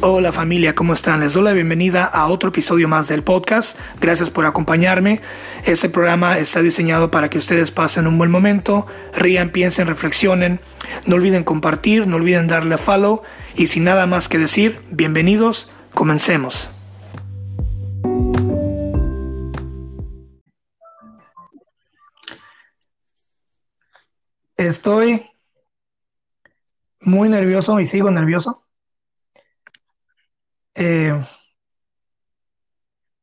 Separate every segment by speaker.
Speaker 1: Hola familia, ¿cómo están? Les doy la bienvenida a otro episodio más del podcast. Gracias por acompañarme. Este programa está diseñado para que ustedes pasen un buen momento, rían, piensen, reflexionen. No olviden compartir, no olviden darle a follow. Y sin nada más que decir, bienvenidos, comencemos. Estoy muy nervioso y sigo nervioso eh,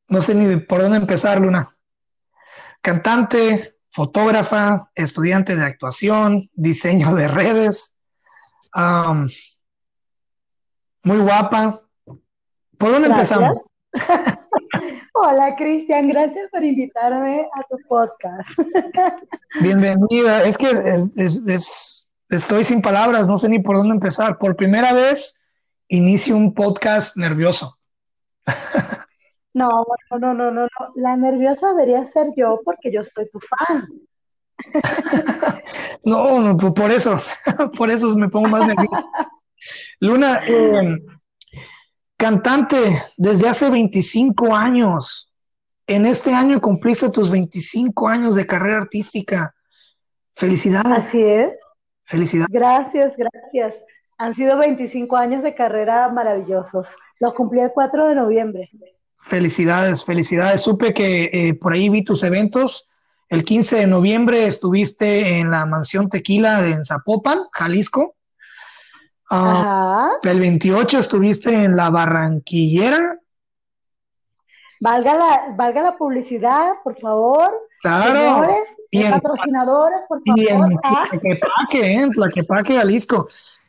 Speaker 1: no sé ni por dónde empezar, Luna. Cantante, fotógrafa, estudiante de actuación, diseño de redes, muy guapa. ¿Por dónde empezamos?
Speaker 2: Hola Cristian, gracias por invitarme a tu podcast.
Speaker 1: Bienvenida, es que estoy sin palabras, no sé ni por dónde empezar. Por primera vez inicio un podcast nervioso.
Speaker 2: No, no, no, no, no, La nerviosa debería ser yo porque yo soy tu fan.
Speaker 1: no, no, pues por eso, por eso me pongo más nervioso. Luna, em, cantante desde hace 25 años. En este año cumpliste tus 25 años de carrera artística. Felicidades.
Speaker 2: Así es.
Speaker 1: Felicidades.
Speaker 2: Gracias, gracias. Han sido 25 años de carrera maravillosos. Los cumplí el 4 de noviembre.
Speaker 1: Felicidades, felicidades. Supe que eh, por ahí vi tus eventos. El 15 de noviembre estuviste en la Mansión Tequila de Zapopan, Jalisco.
Speaker 2: Ah,
Speaker 1: el 28 estuviste en la Barranquillera.
Speaker 2: Valga la, valga la publicidad, por favor.
Speaker 1: Claro.
Speaker 2: y patrocinadores, por favor. Y en
Speaker 1: ah. Tlaquepaque, en Tlaquepaque, Jalisco.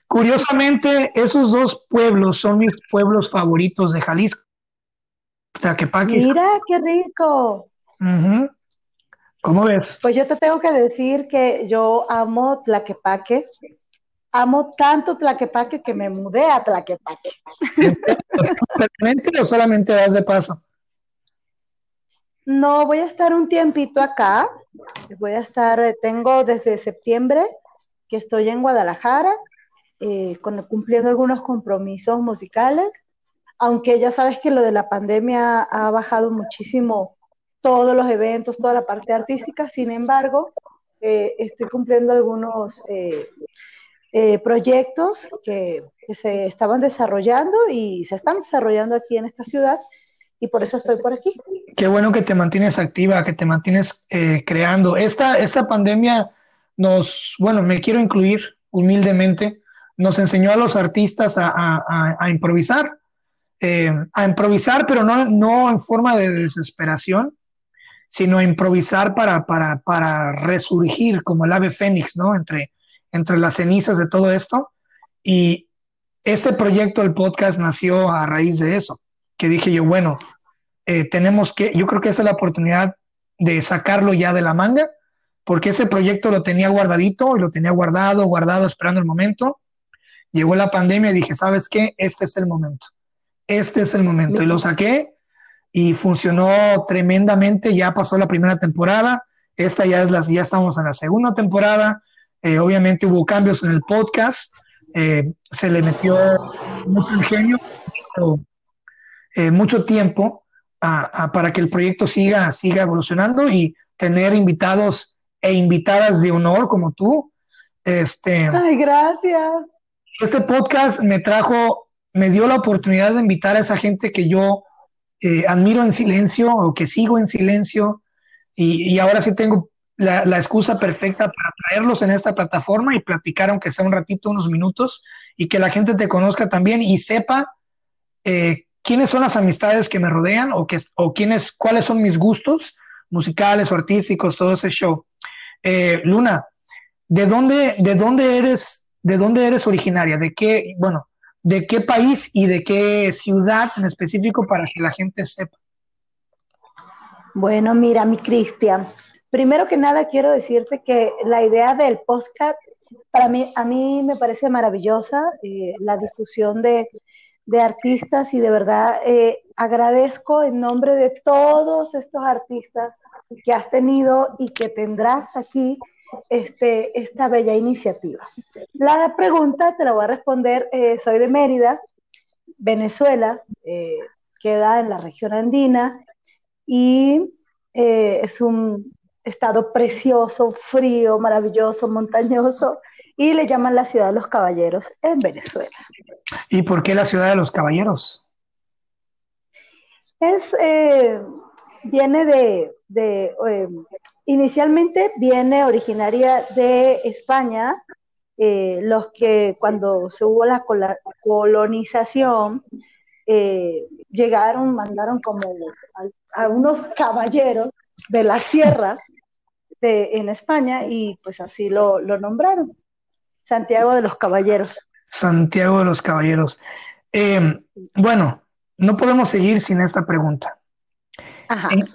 Speaker 1: Curiosamente, esos dos pueblos son mis pueblos favoritos de Jalisco.
Speaker 2: Tlaquepaque. Mira, qué rico.
Speaker 1: ¿Cómo ves?
Speaker 2: Pues yo te tengo que decir que yo amo Tlaquepaque. Amo tanto Tlaquepaque que me mudé a Tlaquepaque.
Speaker 1: ¿Permanente o solamente vas de paso?
Speaker 2: No, voy a estar un tiempito acá. Voy a estar, eh, tengo desde septiembre que estoy en Guadalajara eh, cumpliendo algunos compromisos musicales, aunque ya sabes que lo de la pandemia ha bajado muchísimo todos los eventos, toda la parte artística, sin embargo, eh, estoy cumpliendo algunos eh, proyectos que, se estaban desarrollando y se están desarrollando aquí en esta ciudad y por eso estoy por aquí.
Speaker 1: Qué bueno que te mantienes activa, que te mantienes creando. Esta, esta pandemia nos, bueno, me quiero incluir humildemente, nos enseñó a los artistas a, improvisar, eh, a improvisar, pero no, en forma de desesperación, sino a improvisar para, para, para resurgir como el ave fénix, ¿no? Entre, entre las cenizas de todo esto. Y este proyecto, el podcast, nació a raíz de eso, que dije yo, bueno, eh, tenemos que, yo creo que esa es la oportunidad de sacarlo ya de la manga, porque ese proyecto lo tenía guardadito y lo tenía guardado, guardado, esperando el momento. Llegó la pandemia y dije, ¿sabes qué? Este es el momento. Este es el momento. Y lo saqué y funcionó tremendamente. Ya pasó la primera temporada. Esta ya es la, ya estamos en la segunda temporada. Eh, obviamente hubo cambios en el podcast. Eh, se le metió mucho ingenio, eh, mucho tiempo para que el proyecto siga, siga evolucionando y tener invitados e invitadas de honor como tú. Este,
Speaker 2: Ay, gracias.
Speaker 1: Este podcast me trajo, me dio la oportunidad de invitar a esa gente que yo eh, admiro en silencio o que sigo en silencio y, ahora sí tengo la, excusa perfecta para traerlos en esta plataforma y platicar, aunque sea un ratito, unos minutos, y que la gente te conozca también y sepa eh, quiénes son las amistades que me rodean o, que, o quiénes, cuáles son mis gustos musicales o artísticos, todo ese show. Eh, Luna, ¿de dónde, ¿de dónde eres ¿de dónde eres originaria? ¿De qué, bueno, de qué país y de qué ciudad en específico para que la gente sepa?
Speaker 2: Bueno, mira, mi Cristian, primero que nada quiero decirte que la idea del podcast para mí, a mí me parece maravillosa, eh, la difusión de, artistas y de verdad eh, agradezco en nombre de todos estos artistas que has tenido y que tendrás aquí este, esta bella iniciativa. La pregunta te la voy a responder, eh, soy de Mérida, Venezuela, eh, queda en la región andina y eh, es un estado precioso, frío, maravilloso, montañoso, y le llaman la ciudad de los caballeros en Venezuela.
Speaker 1: ¿Y por qué la ciudad de los caballeros?
Speaker 2: Es, viene de, inicialmente viene originaria de España, eh, los que cuando se hubo la colonización, llegaron, mandaron como a, unos caballeros de la sierra de, en España y pues así lo, lo nombraron. Santiago de los Caballeros.
Speaker 1: Santiago de los Caballeros. bueno, no podemos seguir sin esta pregunta.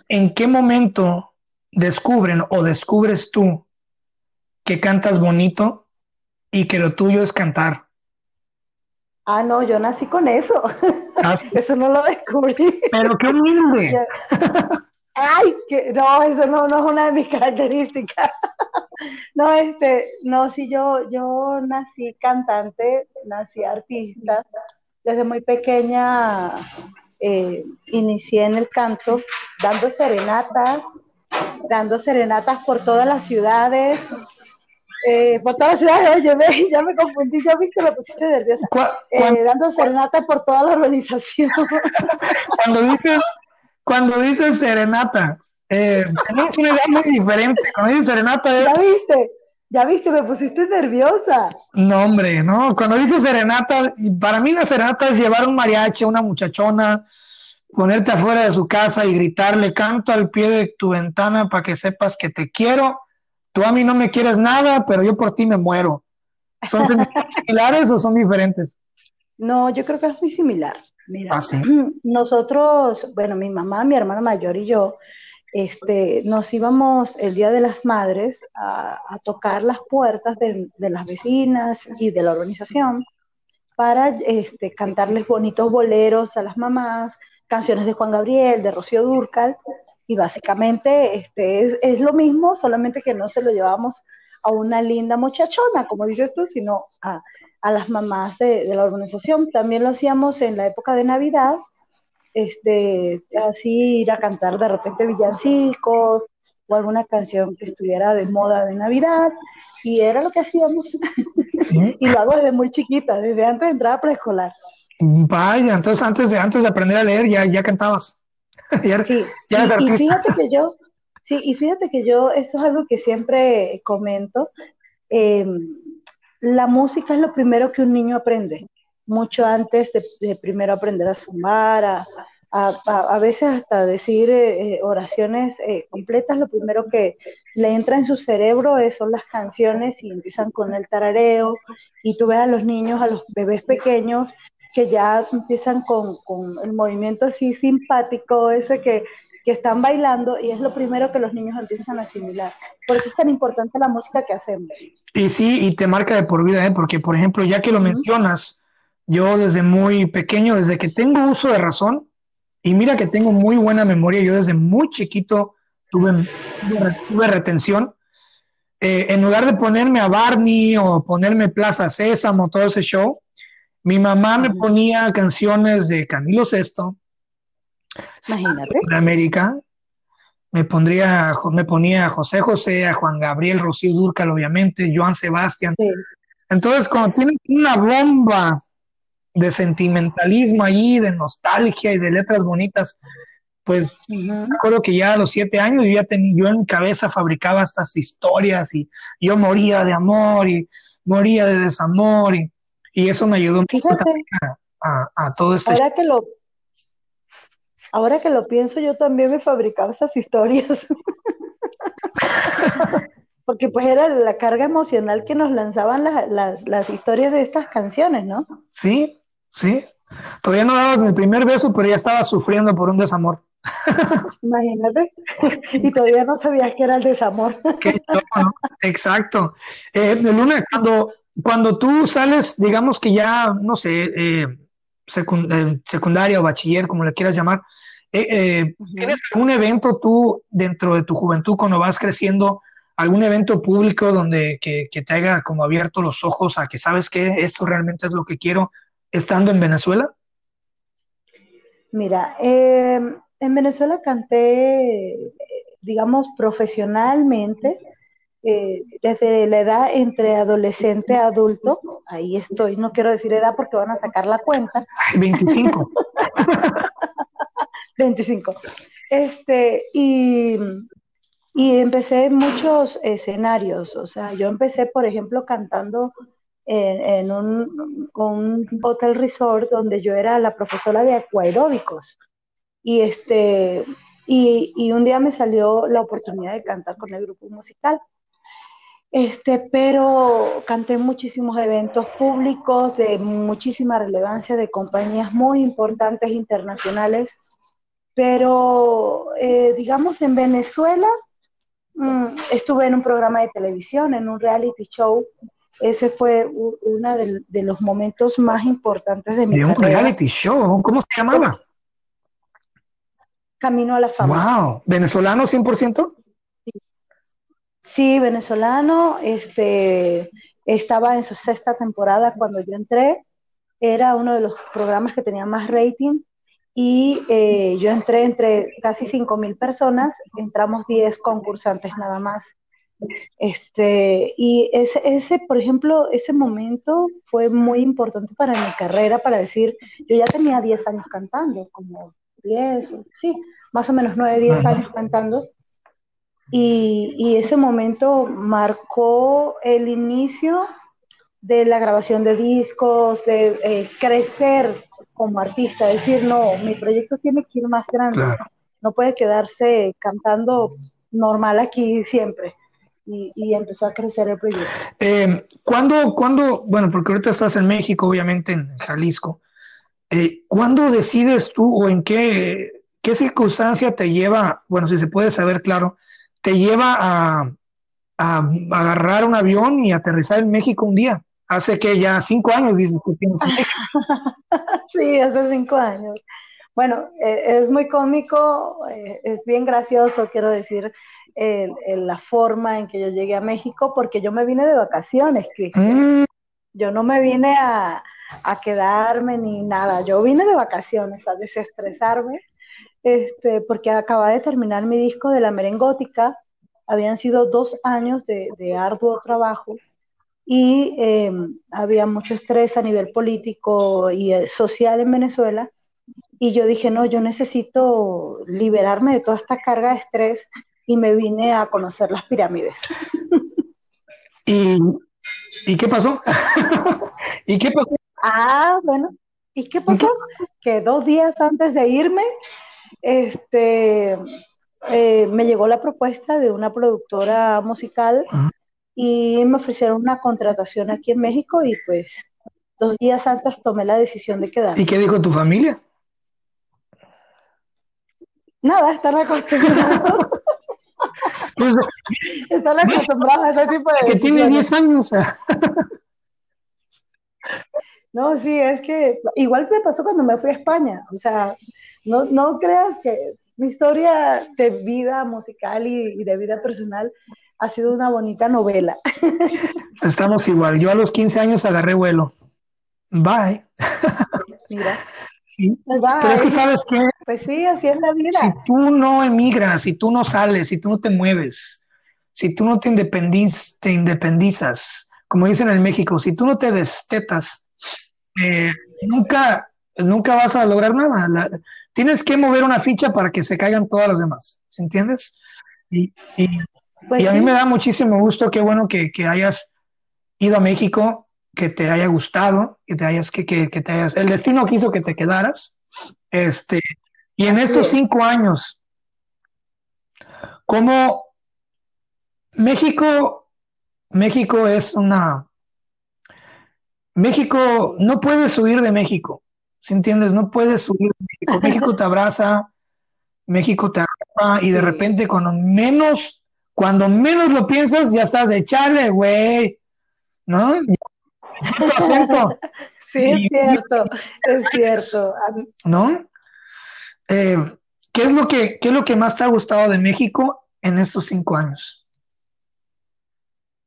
Speaker 1: ¿En, qué momento descubren o descubres tú que cantas bonito y que lo tuyo es cantar?
Speaker 2: Ah, no, yo nací con eso. ¿Ah, eso no lo descubrí.
Speaker 1: Pero qué humilde.
Speaker 2: Ay, que no, eso no, no es una de mis características. no, este, no, sí, yo, yo nací cantante, nací artista, desde muy pequeña eh, inicié en el canto, dando serenatas, dando serenatas por todas las ciudades. Eh, por todas las ciudades, oye, ya me confundí, ya vi que me pusiste nerviosa. Eh, dando serenatas por toda la organización.
Speaker 1: cuando dices, cuando dices serenata, eh, tenemos una idea muy diferente. Cuando dices serenata es...
Speaker 2: ¿Ya viste? Ya viste, me pusiste nerviosa.
Speaker 1: No, hombre, no. Cuando dices serenata, para mí la serenata es llevar un mariachi a una muchachona, ponerte afuera de su casa y gritarle, canto al pie de tu ventana para que sepas que te quiero. Tú a mí no me quieres nada, pero yo por ti me muero. ¿Son similares o son diferentes?
Speaker 2: No, yo creo que es muy similar. Mira,
Speaker 1: ¿Ah,
Speaker 2: nosotros, bueno, mi mamá, mi hermana mayor y yo, este, nos íbamos el Día de las Madres a, tocar las puertas de, las vecinas y de la organización para este, cantarles bonitos boleros a las mamás, canciones de Juan Gabriel, de Rocío Durcal, y básicamente este, es, lo mismo, solamente que no se lo llevamos a una linda muchachona, como dices tú, sino a, las mamás de, de la organización. También lo hacíamos en la época de Navidad, este, así ir a cantar de repente villancicos o alguna canción que estuviera de moda de Navidad, y era lo que hacíamos. y lo hago desde muy chiquita, desde antes de entrar a preescolar.
Speaker 1: Vaya, entonces antes de, antes de aprender a leer ya, ya cantabas.
Speaker 2: sí, y, fíjate que yo, sí, y fíjate que yo, eso es algo que siempre comento, em, la música es lo primero que un niño aprende mucho antes de, primero aprender a sumar, a, a, veces hasta decir eh, eh, oraciones eh, completas, lo primero que le entra en su cerebro son las canciones y empiezan con el tarareo y tú ves a los niños, a los bebés pequeños que ya empiezan con, con el movimiento así simpático, ese que, que están bailando y es lo primero que los niños empiezan a asimilar. Por eso es tan importante la música que hacemos.
Speaker 1: Y sí, y te marca de por vida, ¿eh? porque por ejemplo, ya que lo mencionas, yo desde muy pequeño, desde que tengo uso de razón, y mira que tengo muy buena memoria, yo desde muy chiquito tuve, tuve retención. Eh, en lugar de ponerme a Barney o ponerme Plaza Sésamo, todo ese show, mi mamá me ponía canciones de Camilo VI,
Speaker 2: Imagínate.
Speaker 1: de América, me, pondría, me ponía a José José, a Juan Gabriel, Rocío Durcal, obviamente, Joan Sebastián. Entonces, cuando tienes una bomba de sentimentalismo ahí, de nostalgia y de letras bonitas. Pues me acuerdo que ya a los siete años yo ya tenía, yo en mi cabeza fabricaba estas historias y yo moría de amor y moría de desamor y, eso me ayudó a, a, todo esto.
Speaker 2: Ahora que lo, ahora que lo pienso, yo también me fabricaba esas historias. Porque pues era la carga emocional que nos lanzaban las, las historias de estas canciones, ¿no?
Speaker 1: Sí, Sí, todavía no dabas el primer beso, pero ya estabas sufriendo por un desamor.
Speaker 2: Imagínate, y todavía no sabías que era el desamor.
Speaker 1: Exacto. Eh, Luna, cuando, cuando tú sales, digamos que ya, no sé, eh, eh, secundaria o bachiller, como le quieras llamar, ¿tienes algún evento tú dentro de tu juventud cuando vas creciendo, algún evento público donde que, que te haya como abierto los ojos a que sabes que esto realmente es lo que quiero, estando en Venezuela?
Speaker 2: Mira, eh, en Venezuela canté, digamos, profesionalmente, eh, desde la edad entre adolescente a adulto, ahí estoy, no quiero decir edad porque van a sacar la cuenta.
Speaker 1: 25.
Speaker 2: 25. Este, y, y empecé en muchos escenarios, o sea, yo empecé, por ejemplo, cantando en, un, hotel resort donde yo era la profesora de acuaeróbicos. Y, este, y, y, un día me salió la oportunidad de cantar con el grupo musical. Este, pero canté muchísimos eventos públicos de muchísima relevancia, de compañías muy importantes internacionales, pero eh, digamos en Venezuela mm, estuve en un programa de televisión, en un reality show. Ese fue uno de, los momentos más importantes de mi
Speaker 1: ¿De un reality show? ¿Cómo se llamaba?
Speaker 2: Camino a la fama.
Speaker 1: ¡Wow! ¿Venezolano 100%?
Speaker 2: Sí, venezolano, este, estaba en su sexta temporada cuando yo entré, era uno de los programas que tenía más rating y eh, yo entré entre casi 5 mil personas, entramos 10 concursantes nada más. Este, y ese, ese, por ejemplo, ese momento fue muy importante para mi carrera, para decir, yo ya tenía 10 años cantando, como 10, sí, más o menos 9, 10 años cantando, y, ese momento marcó el inicio de la grabación de discos, de eh, crecer como artista, decir, no, mi proyecto tiene que ir más grande, no puede quedarse cantando normal aquí siempre. Y, empezó a crecer el proyecto.
Speaker 1: Eh, ¿cuándo, bueno, porque ahorita estás en México, obviamente en Jalisco, eh, ¿cuándo decides tú o en qué, qué circunstancia te lleva, bueno, si se puede saber, claro, te lleva a, agarrar un avión y aterrizar en México un día. Hace que ya cinco años, dices que tienes
Speaker 2: Sí, hace cinco años. Bueno, eh, es muy cómico, eh, es bien gracioso, quiero decir, la forma en que yo llegué a México, porque yo me vine de vacaciones, Cristian. Mm. Yo no me vine a, a quedarme ni nada, yo vine de vacaciones, a desestresarme este, porque acababa de terminar mi disco de la merengótica, habían sido dos años de, arduo trabajo y em, había mucho estrés a nivel político y eh, social en Venezuela. Y yo dije, no, yo necesito liberarme de toda esta carga de estrés y me vine a conocer las pirámides.
Speaker 1: ¿Y, ¿y qué pasó? ¿Y qué pasó?
Speaker 2: Ah, bueno, ¿y qué pasó? Que dos días antes de irme, este, eh, me llegó la propuesta de una productora musical y me ofrecieron una contratación aquí en México y pues dos días antes tomé la decisión de quedar.
Speaker 1: ¿Y qué dijo tu familia?
Speaker 2: Nada, están acostumbrados. Pues, están acostumbrados a ese tipo de...
Speaker 1: Que tiene 10 años.
Speaker 2: no, sí, es que igual me pasó cuando me fui a España. O sea, no, no creas que mi historia de vida musical y, de vida personal ha sido una bonita novela.
Speaker 1: Estamos igual. Yo a los 15 años agarré vuelo. Bye.
Speaker 2: Mira.
Speaker 1: Sí. Pero es que sabes que.
Speaker 2: Pues sí, así es la vida.
Speaker 1: Si tú no emigras, si tú no sales, si tú no te mueves, si tú no te, te independizas, como dicen en México, si tú no te destetas, eh, nunca, nunca vas a lograr nada. tienes que mover una ficha para que se caigan todas las demás, ¿se entiendes? Y, pues a mí me da muchísimo gusto, qué bueno que, hayas ido a México, que te haya gustado, que te hayas, que, que, te hayas, el destino quiso que te quedaras. Este, y en estos cinco años, como México, México es una, México, no puedes huir de México. ¿Sí entiendes? No puedes subir México. México te abraza, México te abraza y de repente cuando menos, cuando menos lo piensas, ya estás de echarle, güey. ¿No?
Speaker 2: Sí, es cierto, es cierto.
Speaker 1: ¿No? Eh, ¿qué, es lo que, ¿Qué es lo que más te ha gustado de México en estos cinco años?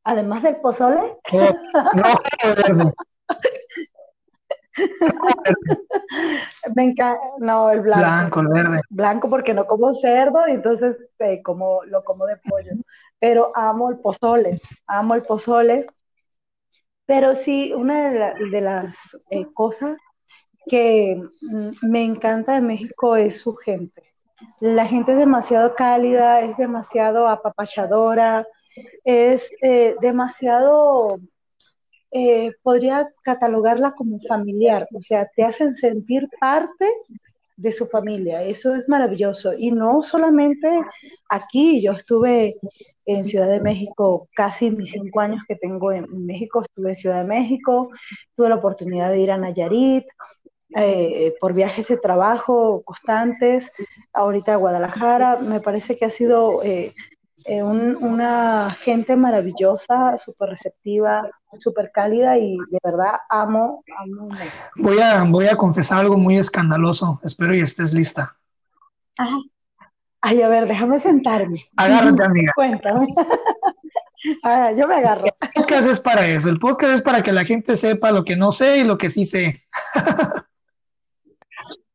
Speaker 2: Además del pozole. no, Me encanta, no, el blanco.
Speaker 1: Blanco, el verde.
Speaker 2: Blanco porque no como cerdo y entonces eh, como, lo como de pollo. Pero amo el pozole, amo el pozole. Pero sí, una de, las eh, cosas que mm, me encanta de México es su gente. La gente es demasiado cálida, es demasiado apapachadora, es eh, demasiado eh, podría catalogarla como familiar, o sea, te hacen sentir parte de su familia, eso es maravilloso. Y no solamente aquí, yo estuve en Ciudad de México casi mis cinco años que tengo en México, estuve en Ciudad de México, tuve la oportunidad de ir a Nayarit, eh, por viajes de trabajo constantes, ahorita a Guadalajara, me parece que ha sido eh, eh, una gente maravillosa, súper receptiva, súper cálida y de verdad amo, amo.
Speaker 1: Voy a, voy a confesar algo muy escandaloso, espero y estés lista.
Speaker 2: Ay, a ver, déjame sentarme.
Speaker 1: Agárrate, amiga.
Speaker 2: Cuéntame. Ah, yo me agarro.
Speaker 1: El podcast es para eso, el podcast es para que la gente sepa lo que no sé y lo que sí sé.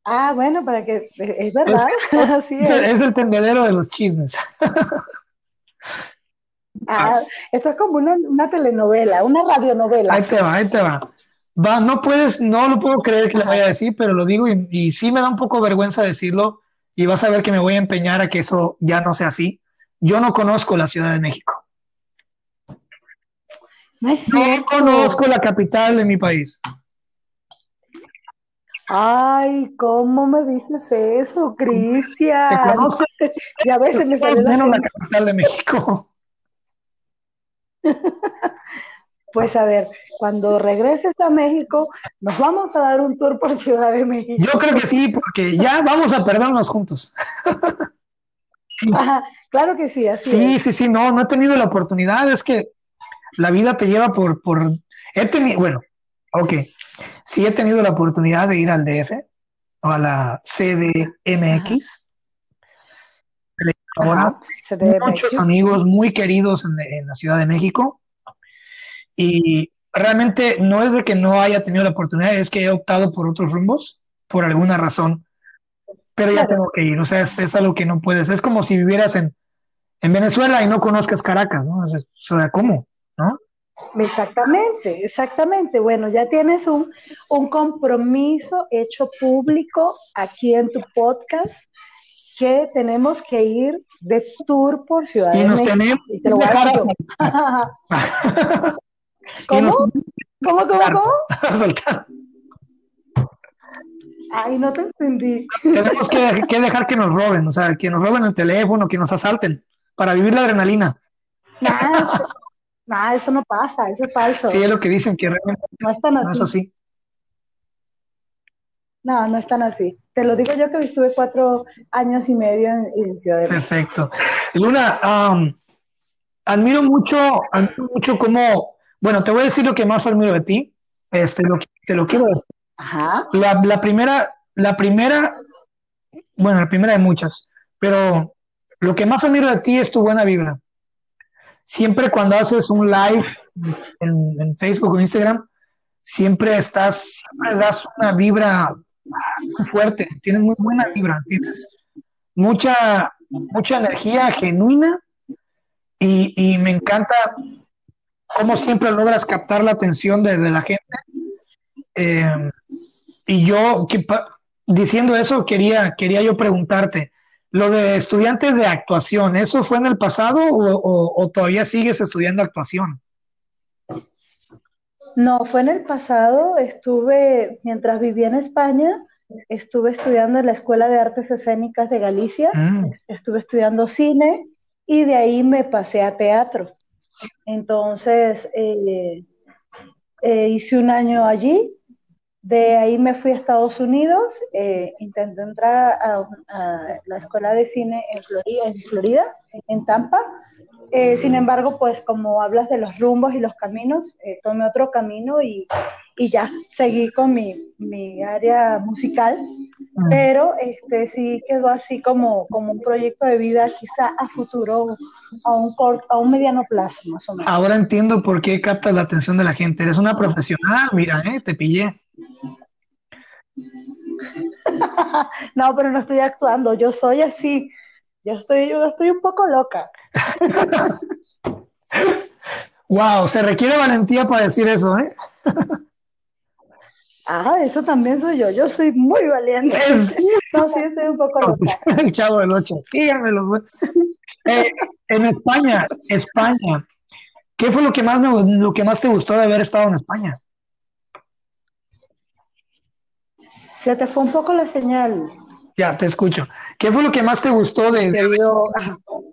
Speaker 2: Ah, bueno, para que, es verdad.
Speaker 1: Es, es. es el tendedero de los chismes.
Speaker 2: Ah, esto es como una, telenovela, una radionovela.
Speaker 1: Ahí te va, ahí te va. Va, no puedes, no lo puedo creer que le vaya a decir, pero lo digo y, y, sí me da un poco vergüenza decirlo y vas a ver que me voy a empeñar a que eso ya no sea así. Yo no conozco la Ciudad de México.
Speaker 2: No, es no
Speaker 1: conozco la capital de mi país.
Speaker 2: Ay, ¿cómo me dices eso, Cristian?
Speaker 1: Te conozco.
Speaker 2: ya ves, me salió
Speaker 1: menos la capital de México.
Speaker 2: Pues a ver, cuando regreses a México, nos vamos a dar un tour por Ciudad de México.
Speaker 1: Yo creo que sí, porque ya vamos a perdernos juntos.
Speaker 2: claro que sí, así
Speaker 1: Sí, sí, sí, no, no he tenido la oportunidad, es que la vida te lleva por, por, he tenido, bueno, ok, sí he tenido la oportunidad de ir al DF o a la CDMX. Ahora, muchos amigos muy queridos en, la Ciudad de México. Y realmente no es de que no haya tenido la oportunidad, es que he optado por otros rumbos, por alguna razón. Pero ya tengo que ir, o sea, es, algo que no puedes. Es como si vivieras en, en Venezuela y no conozcas Caracas, ¿no? o sea, ¿cómo? ¿No?
Speaker 2: Exactamente, exactamente. Bueno, ya tienes un, un compromiso hecho público aquí en tu podcast que tenemos que ir de tour por Ciudad
Speaker 1: y
Speaker 2: de
Speaker 1: nos
Speaker 2: México.
Speaker 1: Tenemos que dejar
Speaker 2: ¿Cómo? ¿Cómo, cómo, cómo? Ay, no te entendí.
Speaker 1: Tenemos que, que, dejar que nos roben, o sea, que nos roben el teléfono, que nos asalten, para vivir la adrenalina.
Speaker 2: Nah, nah, eso no pasa, eso es falso.
Speaker 1: Sí, es lo que dicen, que realmente
Speaker 2: no es tan así.
Speaker 1: No es así.
Speaker 2: No, no es tan así. Te lo digo yo que estuve cuatro años y medio en, Ciudad de
Speaker 1: México. Perfecto. Luna, um, admiro mucho, admiro mucho cómo, bueno, te voy a decir lo que más admiro de ti. Este, lo, te lo quiero decir.
Speaker 2: Ajá.
Speaker 1: La, la primera, la primera, bueno, la primera de muchas, pero lo que más admiro de ti es tu buena vibra. Siempre cuando haces un live en, Facebook o Instagram, siempre estás, siempre das una vibra muy fuerte, tienes muy buena vibra, tienes mucha, mucha energía genuina y, me encanta cómo siempre logras captar la atención de, la gente. Eh, y yo, diciendo eso, quería, quería yo preguntarte, lo de estudiantes de actuación, ¿eso fue en el pasado o todavía sigues estudiando actuación?
Speaker 2: No, fue en el pasado, estuve, mientras vivía en España, estuve estudiando en la Escuela de Artes Escénicas de Galicia, mm. estuve estudiando cine y de ahí me pasé a teatro. Entonces, eh, eh, hice un año allí, de ahí me fui a Estados Unidos, eh, intenté entrar a, la Escuela de Cine en Florida, en, Florida, en Tampa, eh, sin embargo, pues como hablas de los rumbos y los caminos, eh, tomé otro camino y, y, ya seguí con mi, mi área musical, mm. pero este sí quedó así como, como un proyecto de vida quizá a futuro, a un, a un mediano plazo más o menos.
Speaker 1: Ahora entiendo por qué captas la atención de la gente. Eres una profesional, mira, eh, te pillé.
Speaker 2: no, pero no estoy actuando, yo soy así. Yo estoy, yo estoy un poco loca.
Speaker 1: wow, se requiere valentía para decir eso, ¿eh?
Speaker 2: Ah, eso también soy yo. Yo soy muy valiente. no, sí, estoy un poco loca.
Speaker 1: El chavo del 8. Díganmelo. Eh, en España, España, ¿qué fue lo que, más lo que más te gustó de haber estado en España?
Speaker 2: Se te fue un poco la señal.
Speaker 1: Ya, te escucho. ¿Qué fue lo que más te gustó de, de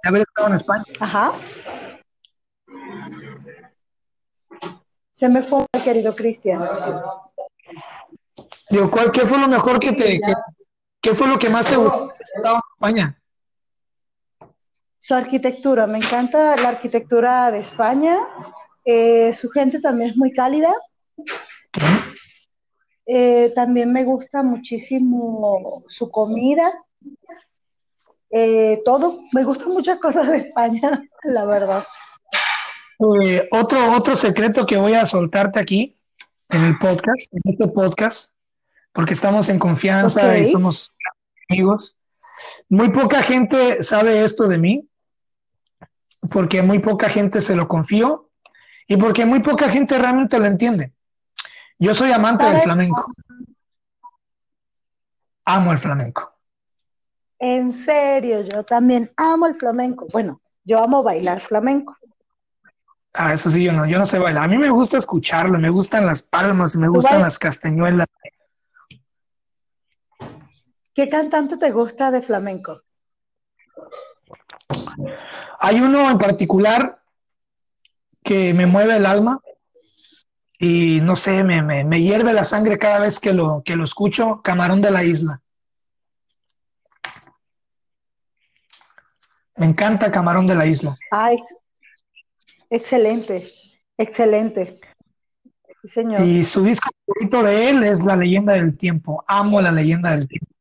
Speaker 1: haber estado en España?
Speaker 2: Ajá. Se me fue, querido Cristian.
Speaker 1: Digo, ¿cuál, ¿qué fue lo mejor que te, qué, fue lo que más te gustó de España?
Speaker 2: Su arquitectura, me encanta la arquitectura de España. Eh, su gente también es muy cálida. Eh, también me gusta muchísimo su comida. Eh, todo, me gustan muchas cosas de España, la verdad.
Speaker 1: otro, otro secreto que voy a soltarte aquí en el podcast, en este podcast, porque estamos en confianza y somos amigos. Muy poca gente sabe esto de mí, porque muy poca gente se lo confío y porque muy poca gente realmente lo entiende. Yo soy amante del flamenco. Amo el flamenco.
Speaker 2: En serio, yo también amo el flamenco. Bueno, yo amo bailar flamenco.
Speaker 1: Ah, eso sí, yo no, yo no sé bailar. A mí me gusta escucharlo, me gustan las palmas, me gustan las castañuelas.
Speaker 2: ¿Qué cantante te gusta de flamenco?
Speaker 1: Hay uno en particular que me mueve el alma y no sé, me, me, hierve la sangre cada vez que lo, que lo escucho, Camarón de la Isla. Me encanta Camarón de la Isla.
Speaker 2: Ay, Excelente, excelente. señor.
Speaker 1: Y su disco favorito de él es La leyenda del tiempo. Amo la leyenda del tiempo.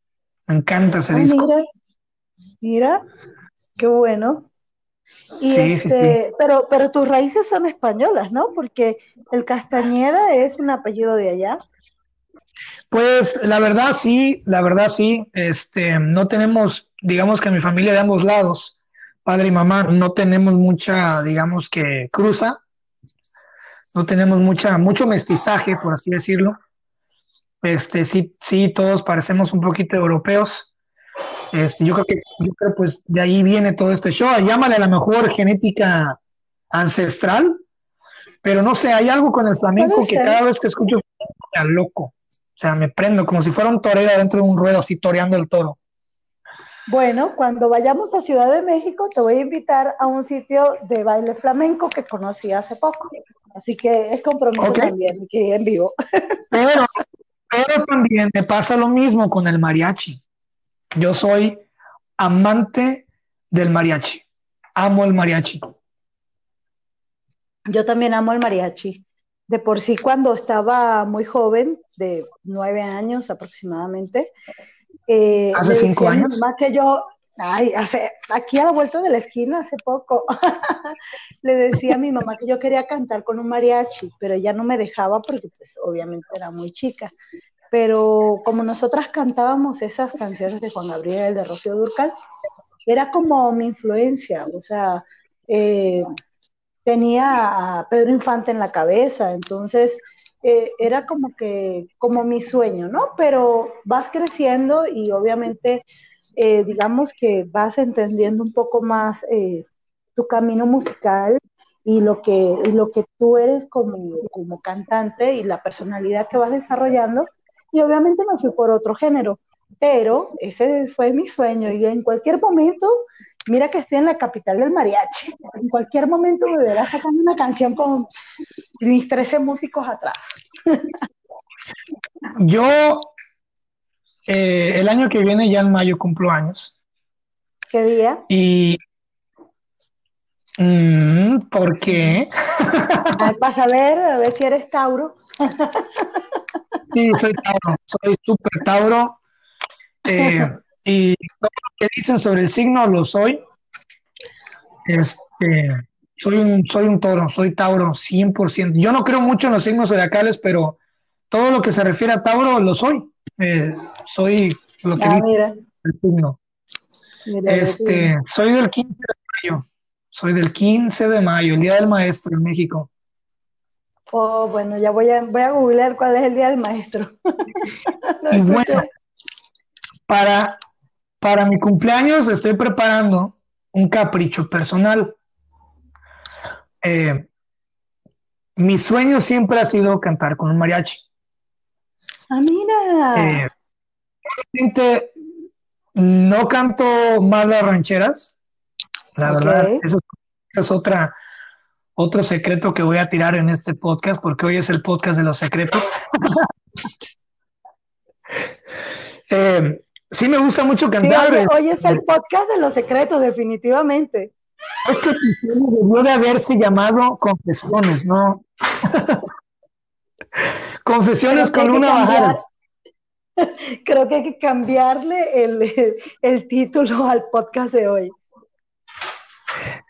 Speaker 1: Me encanta ese disco.
Speaker 2: Mira, mira, qué bueno. Sí, este, sí, Pero, pero tus raíces son españolas, ¿no? Porque el Castañeda es un apellido de allá.
Speaker 1: Pues la verdad sí, la verdad sí. Este, no tenemos, digamos que mi familia de ambos lados padre y mamá no tenemos mucha, digamos que cruza, no tenemos mucha, mucho mestizaje, por así decirlo. Este, sí, sí, todos parecemos un poquito europeos. Este, yo creo que, yo creo pues de ahí viene todo este show. Llámale a la mejor genética ancestral, pero no sé, hay algo con el flamenco que cada vez que escucho me loco. O sea, me prendo como si fuera un torero dentro de un ruedo, así toreando el toro.
Speaker 2: Bueno, cuando vayamos a Ciudad de México, te voy a invitar a un sitio de baile flamenco que conocí hace poco. Así que es compromiso también, que en vivo.
Speaker 1: Pero, pero también me pasa lo mismo con el mariachi. Yo soy amante del mariachi. Amo el mariachi.
Speaker 2: Yo también amo el mariachi. De por sí, cuando estaba muy joven, de nueve años aproximadamente,
Speaker 1: eh, hace cinco años.
Speaker 2: Más que yo, ay, hace, aquí a la vuelta de la esquina, hace poco, le decía a mi mamá que yo quería cantar con un mariachi, pero ella no me dejaba porque pues obviamente era muy chica. Pero como nosotras cantábamos esas canciones de Juan Gabriel, de Rocío Durcal, era como mi influencia, o sea, eh, tenía a Pedro Infante en la cabeza, entonces eh, era como que, como mi sueño, ¿no? Pero vas creciendo y obviamente, eh, digamos que vas entendiendo un poco más tu camino musical y lo que, lo que tú eres como, como cantante y la personalidad que vas desarrollando. Y obviamente me fui por otro género, pero ese fue mi sueño y en cualquier momento Mira que estoy en la capital del mariachi. En cualquier momento me verás sacando una canción con mis 13 músicos atrás.
Speaker 1: Yo, eh, el año que viene, ya en mayo, cumplo años.
Speaker 2: ¿Qué día?
Speaker 1: Y. Mm, ¿Por qué?
Speaker 2: para saber, a ver si eres Tauro.
Speaker 1: sí, soy Tauro. Soy súper Tauro. Eh, y todo lo que dicen sobre el signo lo soy. Este, soy un, soy un toro, soy Tauro, 100%. Yo no creo mucho en los signos zodiacales, pero todo lo que se refiere a Tauro lo soy. Eh, soy lo que
Speaker 2: Ah,
Speaker 1: dice el signo.
Speaker 2: mira.
Speaker 1: Este, soy del 15 de mayo. Soy del 15 de mayo, el Día del Maestro en México.
Speaker 2: Oh, bueno, ya voy a, voy a googlear cuál es el día del maestro. No
Speaker 1: Y bueno, para, para mi cumpleaños estoy preparando un capricho personal. Eh, mi sueño siempre ha sido cantar con un mariachi.
Speaker 2: Ah, mira.
Speaker 1: Eh, realmente no canto mal las rancheras, la verdad, eso es otra, otro secreto que voy a tirar en este podcast, porque hoy es el podcast de los secretos. Eh, sí me gusta mucho cantar. eh,
Speaker 2: hoy es el podcast de los secretos, definitivamente.
Speaker 1: Este episodio debió de haberse llamado Confesiones, ¿no? Confesiones con
Speaker 2: cambiar.
Speaker 1: Bajares.
Speaker 2: Creo que hay que cambiarle el, el título al podcast de hoy.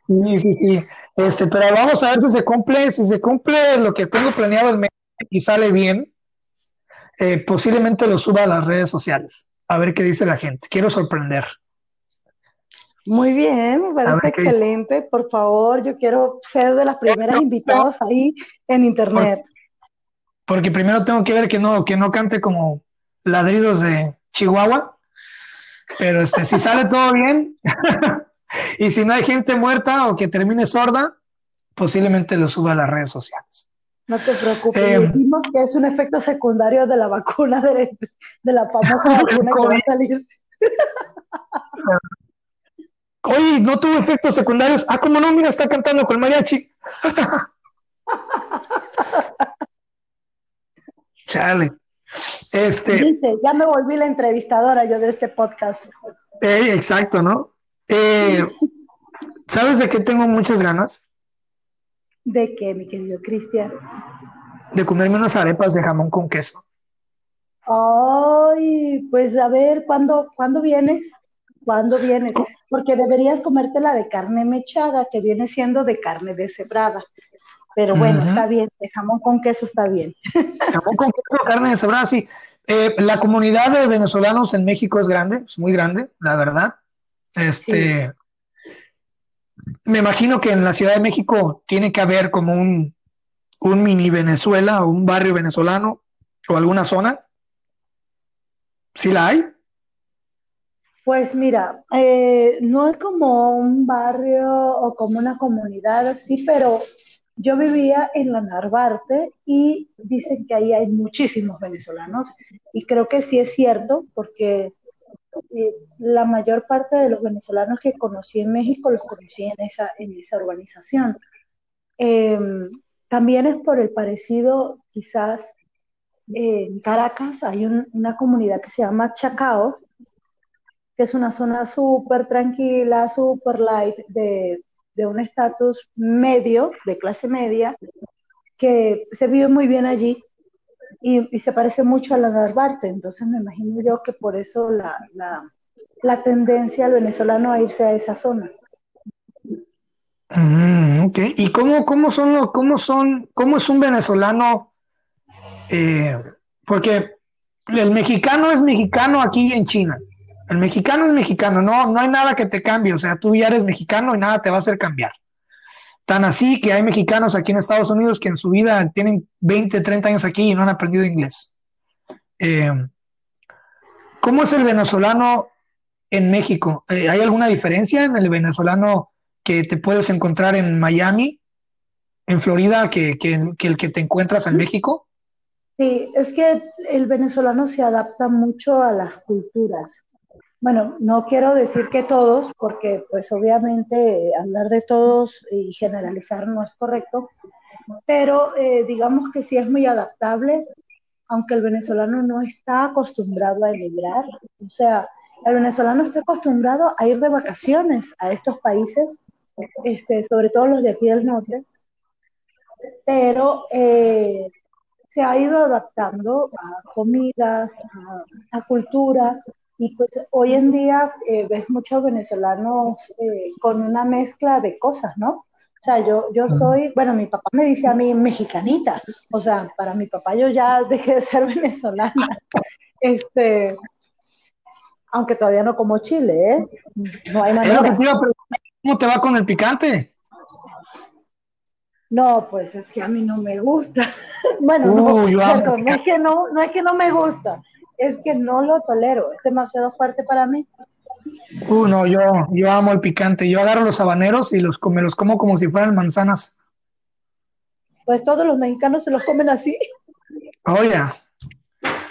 Speaker 1: Sí, sí, sí. Este, pero vamos a ver si se cumple, si se cumple lo que tengo planeado el mes y sale bien, eh, posiblemente lo suba a las redes sociales. A ver qué dice la gente. Quiero sorprender.
Speaker 2: Muy bien, me parece
Speaker 1: dice.
Speaker 2: excelente. Por favor, yo quiero ser de las primeras invitadas ahí en internet.
Speaker 1: Porque primero tengo que ver que no, que no cante como ladridos de Chihuahua. Pero este, si sale todo bien, y si no hay gente muerta o que termine sorda, posiblemente lo suba a las redes sociales.
Speaker 2: No te preocupes,
Speaker 1: Eh,
Speaker 2: decimos que es un efecto secundario de la vacuna, de, de la famosa vacuna que va a salir.
Speaker 1: Oye, no tuvo efectos secundarios. Ah, como no, mira, está cantando con mariachi. Chale. Este,
Speaker 2: Dice, ya me volví la entrevistadora yo de este podcast.
Speaker 1: eh, exacto, ¿no? Eh, ¿sabes de qué tengo muchas ganas?
Speaker 2: ¿De qué, mi querido Cristian?
Speaker 1: De comerme unas arepas de jamón con queso.
Speaker 2: Ay, pues a ver, ¿cuándo, ¿cuándo vienes? ¿Cuándo vienes? Porque deberías comerte la de carne mechada, que viene siendo de carne deshebrada. Pero bueno, está bien, de jamón con queso está bien.
Speaker 1: Jamón con queso, carne de cebrada, sí. Eh, la comunidad de venezolanos en México es grande, es muy grande, la verdad. Este, me imagino que en la Ciudad de México tiene que haber como un, un mini Venezuela o un barrio venezolano o alguna zona. ¿Sí la hay?
Speaker 2: Pues mira, eh, no es como un barrio o como una comunidad así, pero yo vivía en la Narvarte y dicen que ahí hay muchísimos venezolanos y creo que sí es cierto porque la mayor parte de los venezolanos que conocí en México los conocí en esa, en esa urbanización. Eh, también es por el parecido, quizás en Caracas hay un- una comunidad que se llama Chacao, que es una zona súper tranquila, súper light, de, de un estatus medio, de clase media, que se vive muy bien allí y, y se parece mucho a la Narvarte. Entonces me imagino yo que por eso la, la, la tendencia al venezolano a irse a esa zona.
Speaker 1: Mm, ok. ¿Y cómo, cómo son los, cómo son, cómo es un venezolano? Eh, porque el mexicano es mexicano aquí en China. El mexicano es mexicano, no, no hay nada que te cambie. O sea, tú ya eres mexicano y nada te va a hacer cambiar. Tan así que hay mexicanos aquí en Estados Unidos que en su vida tienen 20, 30 años aquí y no han aprendido inglés. Eh, ¿cómo es el venezolano en México? Eh, ¿hay alguna diferencia en el venezolano que te puedes encontrar en Miami, en Florida, que, que- que el que te encuentras en México?
Speaker 2: Sí, es que el venezolano se adapta mucho a las culturas. Bueno, no quiero decir que todos, porque pues obviamente hablar de todos y generalizar no es correcto, pero eh, digamos que sí es muy adaptable, aunque el venezolano no está acostumbrado a emigrar. O sea, el venezolano está acostumbrado a ir de vacaciones a estos países, este, sobre todo los de aquí del norte, pero eh, se ha ido adaptando a comidas, a cultura, y pues hoy en día eh, ves muchos venezolanos eh, con una mezcla de cosas, ¿no? O sea, yo, yo soy, bueno, mi papá me dice a mí mexicanita, o sea, para mi papá yo ya dejé de ser venezolana. Este, aunque todavía no como chile, ¿eh? No hay manera.
Speaker 1: ¿Cómo te va con el picante?
Speaker 2: No, pues es que a mí no me gusta. bueno, no, no es que no, no es que no me gusta, es que no lo tolero, es demasiado fuerte para mí.
Speaker 1: Uh, no, yo, yo amo el picante. Yo agarro los habaneros y los, me los como como si fueran manzanas.
Speaker 2: Pues todos los mexicanos se los comen así.
Speaker 1: Oye,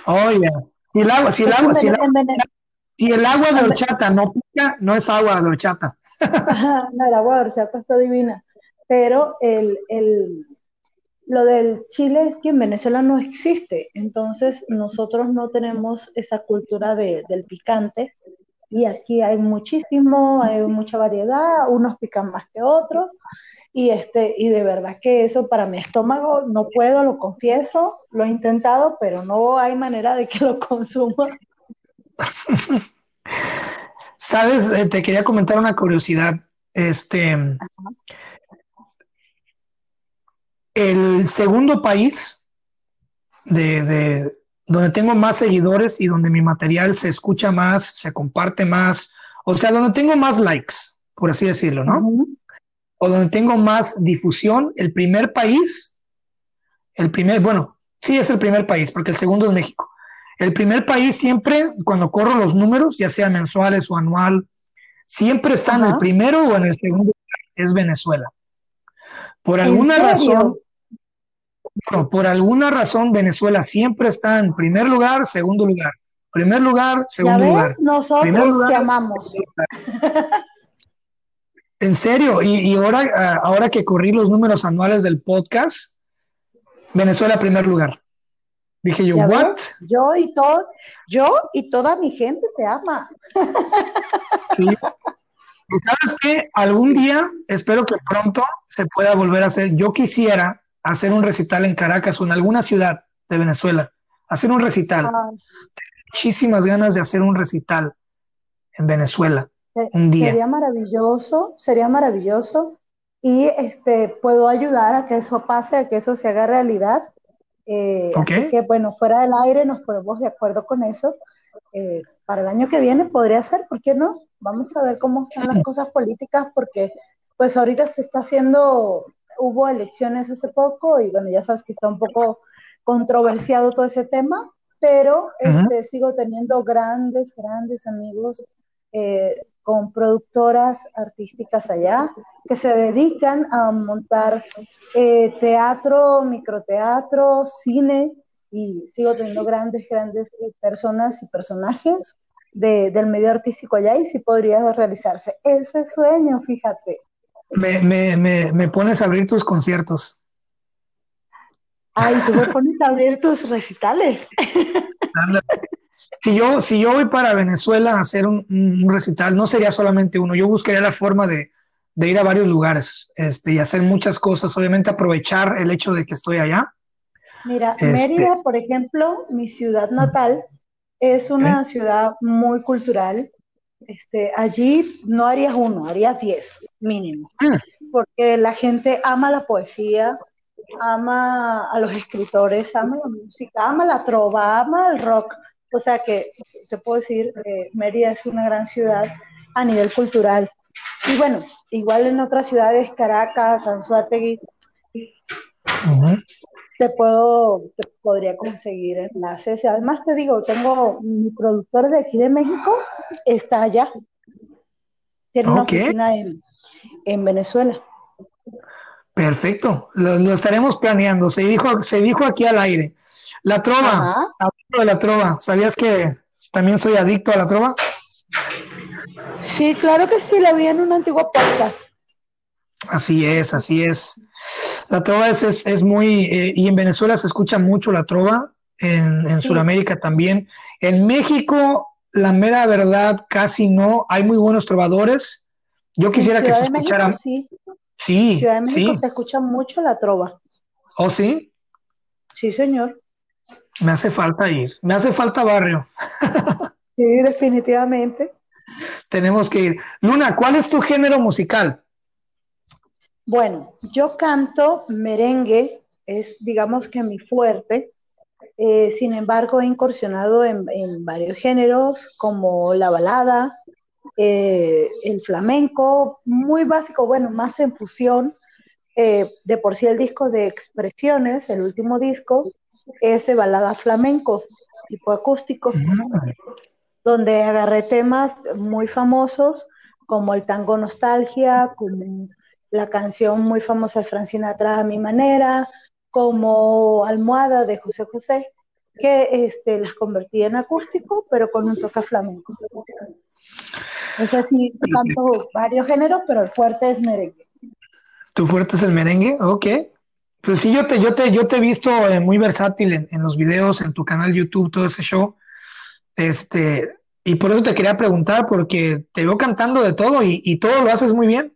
Speaker 1: oye. Y el agua, si el agua, si el agua, si el agua de horchata no pica, no es agua de horchata.
Speaker 2: no, el agua de horchata está divina. Pero el, el, lo del chile es que en Venezuela no existe. Entonces nosotros no tenemos esa cultura de, del picante. Y aquí hay muchísimo, hay mucha variedad, unos pican más que otros. Y, este, y de verdad que eso para mi estómago no puedo, lo confieso, lo he intentado, pero no hay manera de que lo consuma.
Speaker 1: Sabes, eh, te quería comentar una curiosidad. Este, el segundo país de, de, donde tengo más seguidores y donde mi material se escucha más, se comparte más, o sea, donde tengo más likes, por así decirlo, ¿no? o donde tengo más difusión, el primer país, el primer, bueno, sí es el primer país, porque el segundo es México. El primer país siempre, cuando corro los números, ya sea mensuales o anual, siempre está en el primero o en el segundo, es Venezuela. Por alguna razón, por alguna razón Venezuela siempre está en primer lugar, segundo lugar. Primer lugar, segundo lugar.
Speaker 2: Nosotros te amamos.
Speaker 1: En serio, y, ahora, ah, ahora que corrí los números anuales del podcast, Venezuela primer lugar. Dije yo, ¿what?
Speaker 2: Yo y todo, yo y toda mi gente te ama.
Speaker 1: Sí. Y sabes que algún día, espero que pronto se pueda volver a hacer. Yo quisiera hacer un recital en Caracas o en alguna ciudad de Venezuela. Hacer un recital. Tengo muchísimas ganas de hacer un recital en Venezuela.
Speaker 2: Sería maravilloso, sería maravilloso. Y este, puedo ayudar a que eso pase, a que eso se haga realidad. Eh, así que, bueno, fuera del aire nos ponemos de acuerdo con eso. Eh, para el año que viene podría ser, ¿por qué no? Vamos a ver cómo están las cosas políticas, porque pues ahorita se está haciendo, hubo elecciones hace poco y bueno, ya sabes que está un poco controversiado todo ese tema, pero este, sigo teniendo grandes, grandes amigos eh, con productoras artísticas allá que se dedican a montar eh, teatro, microteatro, cine y sigo teniendo grandes, grandes eh, personas y personajes del medio artístico allá y sí podría realizarse ese sueño, fíjate.
Speaker 1: Me, me, me, me pones a abrir tus conciertos.
Speaker 2: Ay, tú me pones a abrir tus recitales.
Speaker 1: si yo, si yo voy para Venezuela a hacer un, recital, no sería solamente uno, yo buscaría la forma de, ir a varios lugares este, y hacer muchas cosas, obviamente aprovechar el hecho de que estoy allá.
Speaker 2: Mira, este, Mérida, por ejemplo, mi ciudad natal, es una ciudad muy cultural. Este, allí no harías uno, harías diez mínimo, mm. porque la gente ama la poesía, ama a los escritores, ama la música, ama la trova, ama el rock. O sea que se puedo decir, eh, Mérida es una gran ciudad a nivel cultural. Y bueno, igual en otras ciudades, Caracas, Anzuategui, te puedo, te podría conseguir enlaces. Además te digo, tengo mi productor de aquí de México, está allá. Tiene una oficina en, en Venezuela.
Speaker 1: Perfecto, lo, lo, estaremos planeando. Se dijo, se dijo aquí al aire. La trova, adicto de la trova. ¿Sabías que también soy adicto a la trova?
Speaker 2: Sí, claro que sí, la vi en un antiguo podcast.
Speaker 1: Así es, así es. La trova es, es, muy, eh, y en Venezuela se escucha mucho la trova, en, en Sudamérica también. En México, la mera verdad, casi no. Hay muy buenos trovadores. Yo quisiera que se escuchara.
Speaker 2: sí. Sí, Ciudad de México se escucha mucho la trova.
Speaker 1: ¿Oh, sí?
Speaker 2: Sí, señor.
Speaker 1: Me hace falta ir, me hace falta barrio.
Speaker 2: sí, definitivamente.
Speaker 1: Tenemos que ir. Luna, ¿cuál es tu género musical?
Speaker 2: Bueno, yo canto merengue, es digamos que mi fuerte. Eh, sin embargo, he incursionado en, varios géneros como la balada, eh, el flamenco, muy básico, bueno, más en fusión. Eh, de por sí el disco de Expresiones, el último disco, es de balada flamenco, tipo acústico, donde agarré temas muy famosos como el tango Nostalgia, como la canción muy famosa de Francina Atrás a mi manera, como Almohada de José José, que este, las convertí en acústico, pero con un toque flamenco. No sé si canto varios géneros, pero el fuerte es merengue.
Speaker 1: ¿Tu fuerte es el merengue? Ok. Pues sí, yo te, yo te, yo te he visto eh, muy versátil en, en, los videos, en tu canal YouTube, todo ese show. Este, y por eso te quería preguntar, porque te veo cantando de todo y, y todo lo haces muy bien,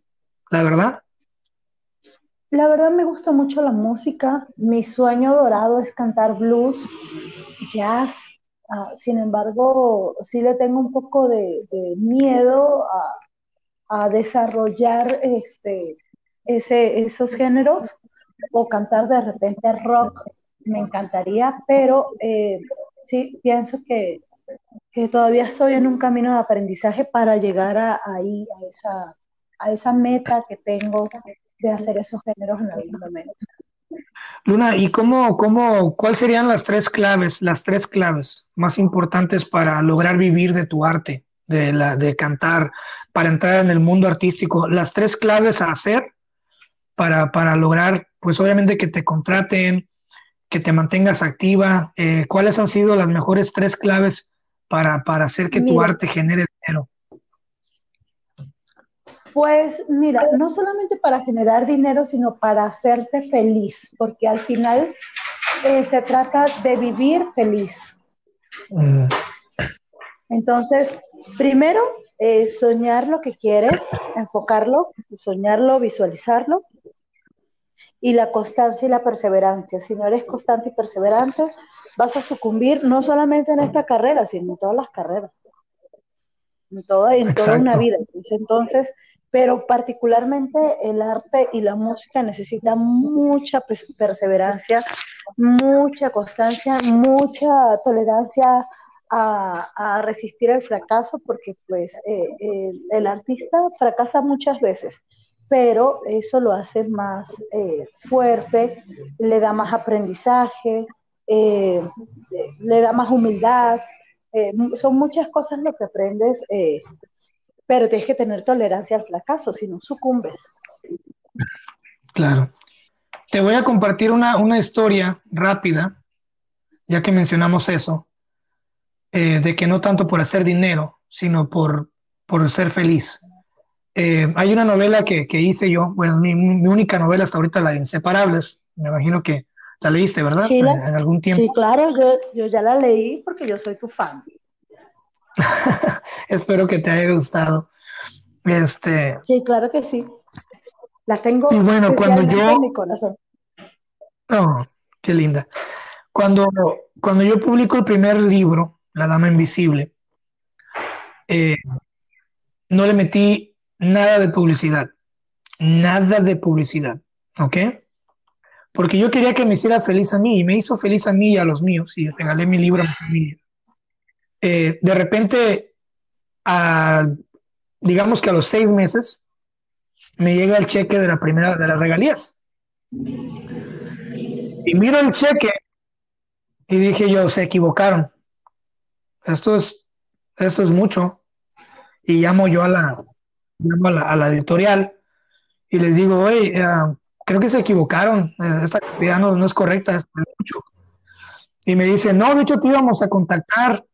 Speaker 1: la verdad.
Speaker 2: La verdad me gusta mucho la música. Mi sueño dorado es cantar blues, jazz. Ah, sin embargo, sí le tengo un poco de, miedo a, desarrollar este, ese, esos géneros o cantar de repente rock. Me encantaría, pero eh, sí pienso que, todavía estoy en un camino de aprendizaje para llegar a, ahí, a esa, a esa meta que tengo de hacer esos géneros en algún momento.
Speaker 1: Luna, ¿y cómo, cómo, cuáles serían las tres claves, las tres claves más importantes para lograr vivir de tu arte, de, la, de cantar, para entrar en el mundo artístico? Las tres claves a hacer para, para lograr, pues obviamente que te contraten, que te mantengas activa. Eh, ¿Cuáles han sido las mejores tres claves para, para hacer que tu arte genere?
Speaker 2: Pues mira, no solamente para generar dinero, sino para hacerte feliz, porque al final eh, se trata de vivir feliz. Mm. Entonces, primero, eh, soñar lo que quieres, enfocarlo, soñarlo, visualizarlo, y la constancia y la perseverancia. Si no eres constante y perseverante, vas a sucumbir no solamente en esta carrera, sino en todas las carreras, en toda, en toda una vida. Entonces, pero particularmente el arte y la música necesitan mucha perseverancia, mucha constancia, mucha tolerancia a, resistir el fracaso, porque pues eh, eh, el artista fracasa muchas veces, pero eso lo hace más eh, fuerte, le da más aprendizaje, le da más humildad, son muchas cosas lo que aprendes pero tienes que tener tolerancia al fracaso, si no sucumbes.
Speaker 1: Claro. Te voy a compartir una, historia rápida, ya que mencionamos eso, eh, de que no tanto por hacer dinero, sino por, por ser feliz. Eh, hay una novela que, hice yo, bueno, mi, única novela hasta ahorita, la de Inseparables, me imagino que la leíste, ¿verdad?
Speaker 2: Sí,
Speaker 1: en, algún tiempo.
Speaker 2: Sí, claro, yo, yo ya la leí porque yo soy tu fan.
Speaker 1: Espero que te haya gustado. Este.
Speaker 2: Sí, claro que sí. La tengo.
Speaker 1: Y bueno, cuando yo.
Speaker 2: En mi corazón.
Speaker 1: Oh, qué linda. Cuando, cuando yo publico el primer libro, La Dama Invisible, eh, no le metí nada de publicidad. Nada de publicidad. ¿Ok? Porque yo quería que me hiciera feliz a mí y me hizo feliz a mí y a los míos y regalé mi libro a mi familia. Eh, de repente, digamos que a los seis meses, me llega el cheque de la primera de las regalías. Y miro el cheque y dije yo, se equivocaron. Esto es, esto es mucho. Y llamo yo a la, a la, editorial y les digo, oye, eh, creo que se equivocaron, eh, esta cantidad no, no es correcta, es mucho. Y me dice, no, de hecho te íbamos a contactar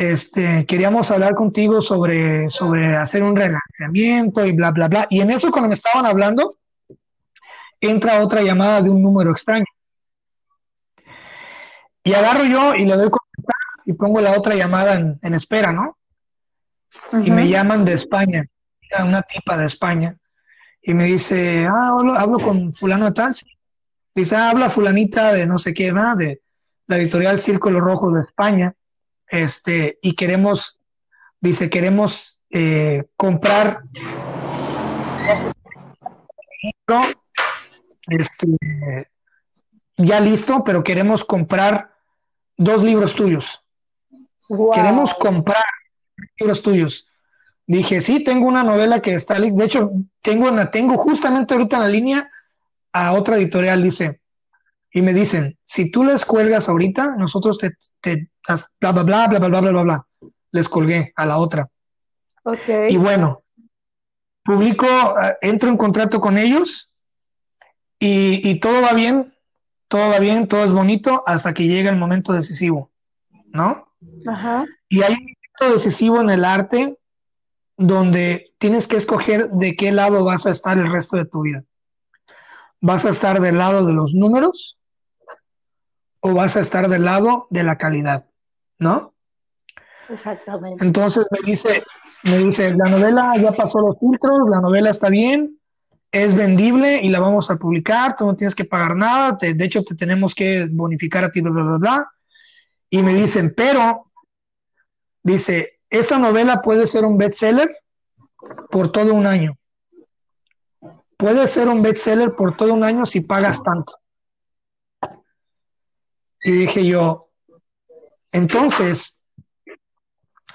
Speaker 1: este, queríamos hablar contigo sobre, sobre hacer un relanzamiento y bla, bla, bla. Y en eso, cuando me estaban hablando, entra otra llamada de un número extraño. Y agarro yo y le doy y pongo la otra llamada en, espera, ¿no? Y me llaman de España, una tipa de España, y me dice, ah, hablo, con fulano tal. Dice, ah, habla fulanita de no sé qué, ¿no? de la editorial Círculo Rojo de España este, y queremos, dice, queremos eh, comprar este, ya listo, pero queremos comprar dos libros tuyos. Queremos comprar libros tuyos. Dije, sí, tengo una novela que está, de hecho, tengo, una, tengo justamente ahorita en la línea a otra editorial, dice, y me dicen, si tú les cuelgas ahorita, nosotros te, te bla, bla, bla, bla, bla, bla, bla, bla, les colgué a la otra.
Speaker 2: Okay.
Speaker 1: Y bueno, publico, eh, entro en contrato con ellos y, y todo va bien, todo va bien, todo es bonito hasta que llega el momento decisivo, ¿no?
Speaker 2: Ajá.
Speaker 1: Y hay un momento decisivo en el arte donde tienes que escoger de qué lado vas a estar el resto de tu vida. ¿Vas a estar del lado de los números o vas a estar del lado de la calidad? ¿No?
Speaker 2: Exactamente.
Speaker 1: Entonces me dice, me dice, la novela ya pasó los filtros, la novela está bien, es vendible y la vamos a publicar, tú no tienes que pagar nada, te, de hecho te tenemos que bonificar a ti, bla, bla, bla, bla. Y me dicen, pero, dice, esta novela puede ser un bestseller por todo un año. Puede ser un bestseller por todo un año si pagas tanto. Y dije yo, entonces,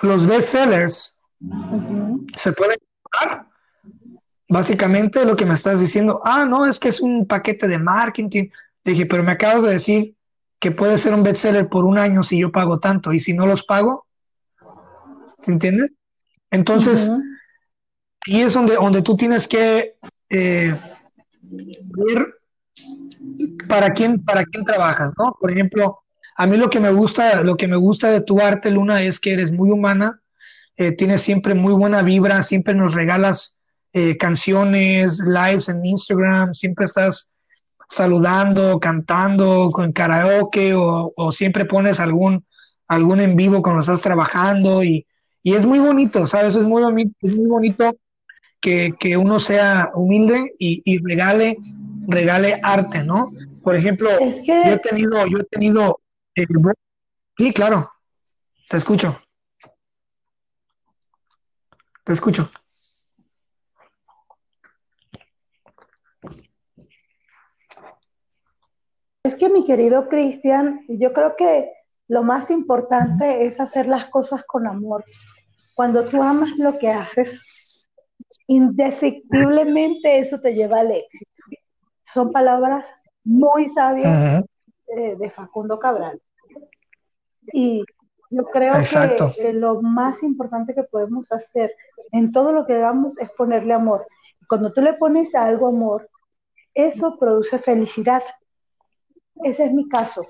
Speaker 1: los bestsellers
Speaker 2: Ujú.
Speaker 1: se pueden comprar. Básicamente lo que me estás diciendo, ah, no, es que es un paquete de marketing. Dije, pero me acabas de decir que puede ser un bestseller por un año si yo pago tanto y si no los pago, ¿te entiendes? Entonces, y es donde, donde tú tienes que eh, ver para quién, para quién trabajas, ¿no? Por ejemplo, a mí lo que me gusta, lo que me gusta de tu arte, Luna, es que eres muy humana, eh, tienes siempre muy buena vibra, siempre nos regalas eh, canciones, lives en Instagram, siempre estás saludando, cantando con karaoke o, o siempre pones algún, algún en vivo cuando estás trabajando y, y es muy bonito, ¿sabes? Es muy, muy bonito que, que uno sea humilde y, y regale, regale arte, ¿no? Por ejemplo,
Speaker 2: Es
Speaker 1: yo he
Speaker 2: que
Speaker 1: tenido, yo he tenido, eh, sí, claro, te escucho, te escucho.
Speaker 2: Es que mi querido Cristian, yo creo que lo más importante es hacer las cosas con amor. Cuando tú amas lo que haces, indefectiblemente eso te lleva al éxito. Son palabras muy sabias eh, de Facundo Cabral. Y yo creo
Speaker 1: Exacto.
Speaker 2: que eh, lo más importante que podemos hacer en todo lo que hagamos es ponerle amor. Cuando tú le pones a algo amor, eso produce felicidad. Ese es mi caso.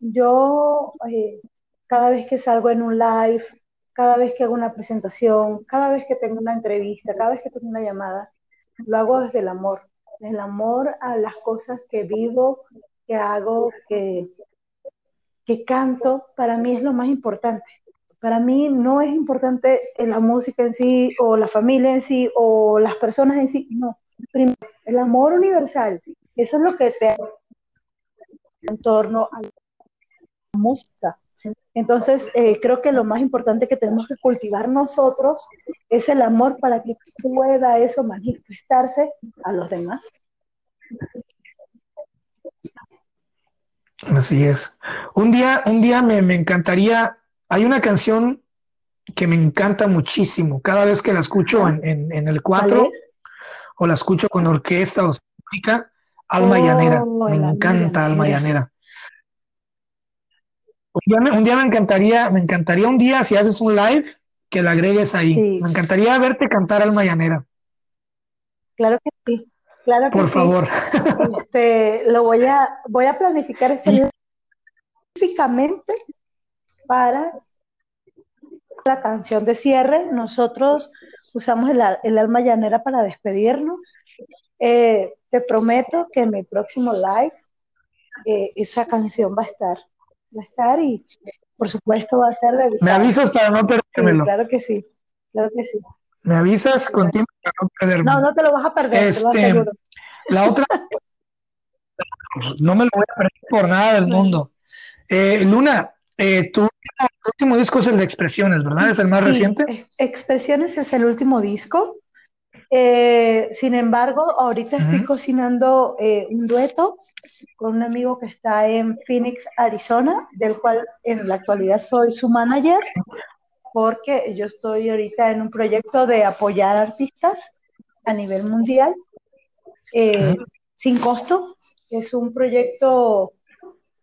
Speaker 2: Yo, eh, cada vez que salgo en un live, cada vez que hago una presentación, cada vez que tengo una entrevista, cada vez que tengo una llamada, lo hago desde el amor, el amor a las cosas que vivo, que hago, que, que canto, para mí es lo más importante. Para mí no es importante la música en sí, o la familia en sí, o las personas en sí, no. Primero, el amor universal, eso es lo que te en torno a la música. Entonces, eh, creo que lo más importante que tenemos que cultivar nosotros es el amor para que pueda eso manifestarse a los demás.
Speaker 1: Así es. Un día, un día me, me encantaría, hay una canción que me encanta muchísimo, cada vez que la escucho en, en- en el
Speaker 2: ¿Cuál
Speaker 1: 4
Speaker 2: es?
Speaker 1: o la escucho con orquesta o Alma
Speaker 2: Oh,
Speaker 1: Llanera, me
Speaker 2: Alma
Speaker 1: encanta Alma
Speaker 2: Llanera.
Speaker 1: Un día, me, un día me encantaría, me encantaría un día si haces un live que la agregues ahí.
Speaker 2: Sí.
Speaker 1: Me encantaría verte cantar Alma Llanera,
Speaker 2: Claro que sí, claro que
Speaker 1: por
Speaker 2: sí.
Speaker 1: favor.
Speaker 2: Este, lo voy a, voy a planificar ese específicamente para la canción de cierre. Nosotros usamos el, el alma llanera para despedirnos. Eh, te prometo que en mi próximo live eh, esa canción va a estar, va a estar y por supuesto va a ser
Speaker 1: Me
Speaker 2: dedicada.
Speaker 1: avisas para no
Speaker 2: Sí,
Speaker 1: perdérmelo.
Speaker 2: claro que sí, claro que sí.
Speaker 1: Me avisas con tiempo para no
Speaker 2: No,
Speaker 1: perdérmelo.
Speaker 2: no te lo vas a perder, te lo
Speaker 1: Este,
Speaker 2: aseguro.
Speaker 1: la otra, no me lo voy a perder por nada del mundo. Eh, Luna, eh, tu último disco es el de Expresiones, ¿verdad? Es el más
Speaker 2: Sí,
Speaker 1: reciente.
Speaker 2: Ex- Expresiones es el último disco. Eh, sin embargo, ahorita estoy cocinando eh, un dueto con un amigo que está en Phoenix, Arizona, del cual en la actualidad soy su manager, porque yo estoy ahorita en un proyecto de apoyar artistas a nivel mundial eh, sin costo. Es un proyecto,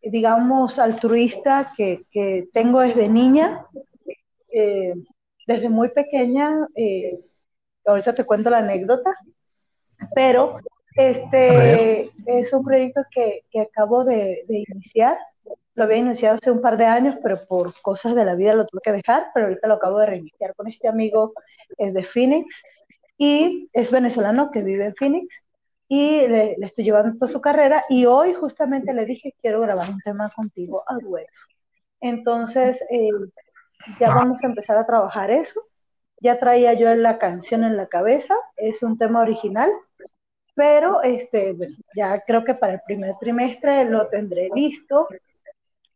Speaker 2: digamos, altruista que, que tengo desde niña, eh, desde muy pequeña. Eh, ahorita te cuento la anécdota, pero este es un proyecto que, que acabo de, de, iniciar. Lo había iniciado hace un par de años, pero por cosas de la vida lo tuve que dejar, pero ahorita lo acabo de reiniciar con este amigo es de Phoenix. Y es venezolano que vive en Phoenix. Y le, le, estoy llevando toda su carrera. Y hoy justamente le dije quiero grabar un tema contigo al web. Entonces eh, ya vamos a empezar a trabajar eso. Ya traía yo la canción en la cabeza, es un tema original, pero este, ya creo que para el primer trimestre lo tendré listo.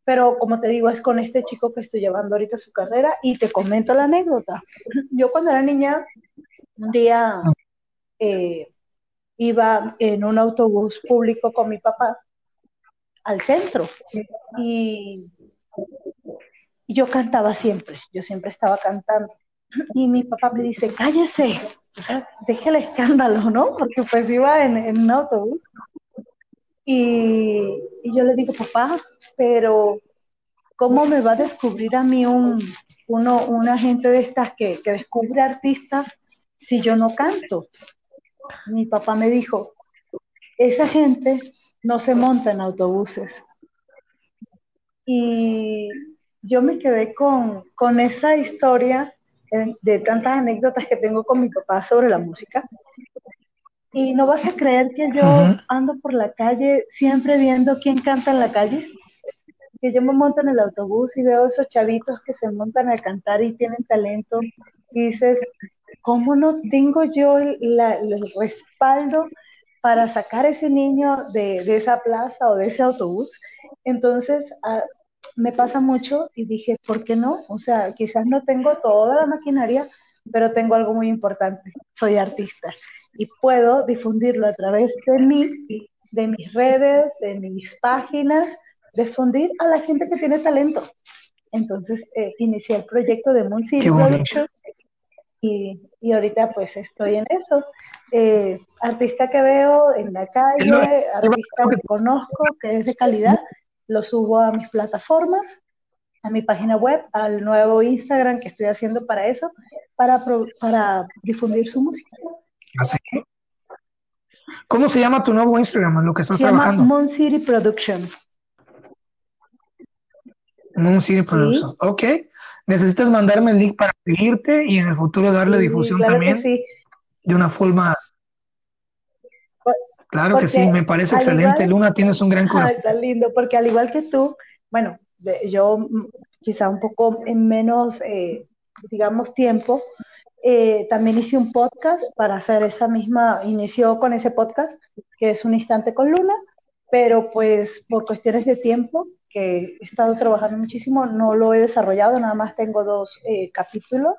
Speaker 2: Pero como te digo, es con este chico que estoy llevando ahorita su carrera y te comento la anécdota. Yo cuando era niña, un día eh, iba en un autobús público con mi papá al centro y, y yo cantaba siempre, yo siempre estaba cantando. Y mi papá me dice, cállese, o sea, deje el escándalo, ¿no? Porque pues iba en, en un autobús. Y, y, yo le digo, papá, pero ¿cómo me va a descubrir a mí un, uno, una gente de estas que, que descubre artistas si yo no canto? Mi papá me dijo, esa gente no se monta en autobuses. Y yo me quedé con, con esa historia de tantas anécdotas que tengo con mi papá sobre la música. Y no vas a creer que yo ando por la calle siempre viendo quién canta en la calle. Que yo me monto en el autobús y veo esos chavitos que se montan a cantar y tienen talento. Y dices, ¿cómo no tengo yo el, la, el respaldo para sacar a ese niño de, de, esa plaza o de ese autobús? Entonces, uh, me pasa mucho y dije, ¿por qué no? O sea, quizás no tengo toda la maquinaria, pero tengo algo muy importante, soy artista y puedo difundirlo a través de mí, de mis redes, de mis páginas, difundir a la gente que tiene talento. Entonces, eh, inicié el proyecto de Moon City y, y, ahorita pues estoy en eso. Eh, artista que veo en la calle, artista que conozco, que es de calidad, lo subo a mis plataformas, a mi página web, al nuevo Instagram que estoy haciendo para eso, para, para difundir su música.
Speaker 1: ¿Así? ¿Cómo se llama tu nuevo Instagram, en lo que estás
Speaker 2: se
Speaker 1: trabajando?
Speaker 2: Llama Moon City Production.
Speaker 1: Moon City Production, ¿Sí? ok. Necesitas mandarme el link para seguirte y en el futuro darle sí, difusión
Speaker 2: claro
Speaker 1: también
Speaker 2: sí.
Speaker 1: de una forma Claro
Speaker 2: porque
Speaker 1: que sí, me parece excelente.
Speaker 2: Igual,
Speaker 1: Luna, tienes un gran corazón.
Speaker 2: Tan lindo, porque al igual que tú, bueno, yo mm, quizá un poco en menos, eh, digamos, tiempo, eh, también hice un podcast para hacer esa misma, inició con ese podcast, que es Un Instante con Luna, pero pues por cuestiones de tiempo, que he estado trabajando muchísimo, no lo he desarrollado, nada más tengo dos eh, capítulos,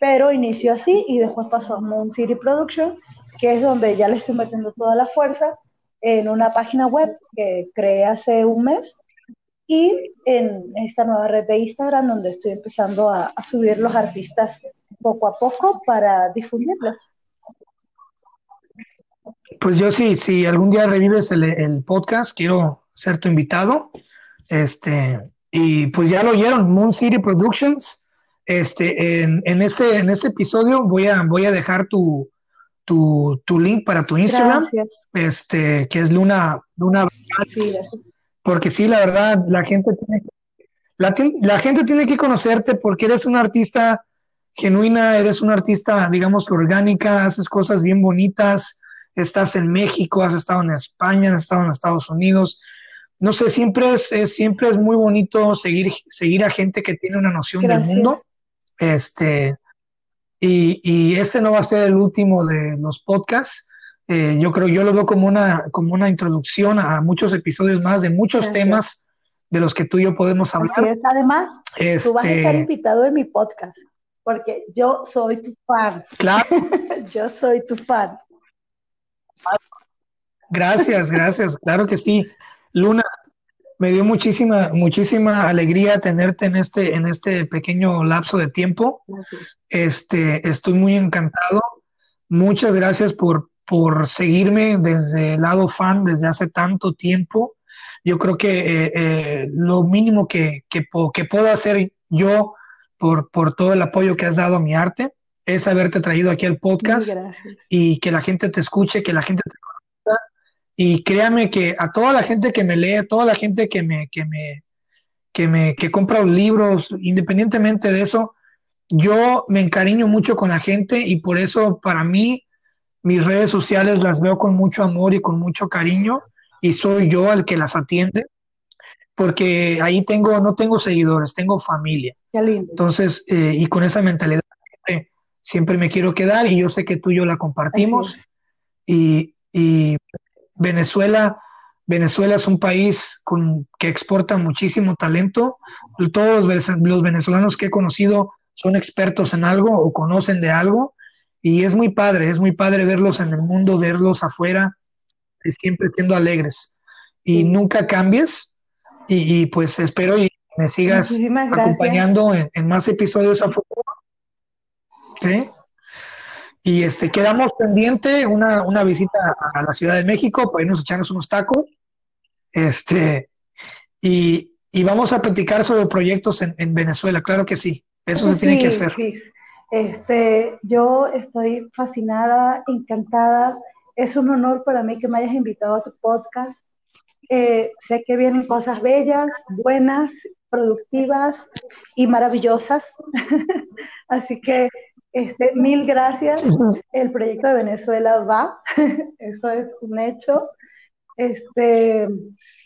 Speaker 2: pero inició así y después pasó a Moon City Production, que es donde ya le estoy metiendo toda la fuerza en una página web que creé hace un mes y en esta nueva red de Instagram donde estoy empezando a, subir los artistas poco a poco para difundirlos.
Speaker 1: Pues yo sí, si algún día revives el, el, podcast, quiero ser tu invitado. Este, y pues ya lo oyeron, Moon City Productions. Este, en, en este, en este episodio voy a, voy a dejar tu, tu, tu link para tu Instagram,
Speaker 2: Gracias.
Speaker 1: este, que es Luna, Luna
Speaker 2: Sí,
Speaker 1: porque sí, la verdad, la gente tiene, la, la, gente tiene que conocerte porque eres una artista genuina, eres una artista, digamos, orgánica, haces cosas bien bonitas, estás en México, has estado en España, has estado en Estados Unidos. No sé, siempre es, es siempre es muy bonito seguir, seguir a gente que tiene una noción
Speaker 2: Gracias.
Speaker 1: del mundo. Este, y, y, este no va a ser el último de los podcasts. Eh, yo creo, yo lo veo como una, como una introducción a muchos episodios más de muchos
Speaker 2: Gracias.
Speaker 1: temas de los que tú y yo podemos hablar.
Speaker 2: Así es. Además,
Speaker 1: este,
Speaker 2: tú vas a estar invitado en mi podcast. porque yo soy tu fan.
Speaker 1: Claro.
Speaker 2: yo soy tu fan.
Speaker 1: Gracias, gracias, claro que sí. Luna, me dio muchísima, muchísima alegría tenerte en este, en este pequeño lapso de tiempo. Este, estoy muy encantado. Muchas gracias por, por seguirme desde el lado fan desde hace tanto tiempo. Yo creo que eh, eh, lo mínimo que, que, que, puedo hacer yo por, por todo el apoyo que has dado a mi arte es haberte traído aquí al podcast y que la gente te escuche, que la gente te conozca. Y créame que a toda la gente que me lee, a toda la gente que me, que me, que me, que compra libros, independientemente de eso, yo me encariño mucho con la gente y por eso para mí mis redes sociales las veo con mucho amor y con mucho cariño y soy yo el que las atiende porque ahí tengo, no tengo seguidores, tengo familia. Entonces, eh, y con esa mentalidad siempre me quiero quedar y yo sé que tú y yo la compartimos. Y, y, Venezuela, Venezuela es un país con, que exporta muchísimo talento. Todos los venezolanos que he conocido son expertos en algo o conocen de algo y es muy padre, es muy padre verlos en el mundo, verlos afuera, siempre siendo alegres y nunca cambies y, pues espero y me sigas acompañando en, más episodios a futuro. ¿Sí? Y este, quedamos pendiente una, una visita a la Ciudad de México para irnos a echarnos unos tacos. Este, y, y vamos a platicar sobre proyectos en, en Venezuela, claro que sí. Eso se tiene que hacer.
Speaker 2: Este, yo estoy fascinada, encantada. Es un honor para mí que me hayas invitado a tu podcast. Eh, sé que vienen cosas bellas, buenas, productivas y maravillosas. Así que este, mil gracias. El proyecto de Venezuela va. Eso es un hecho. Este,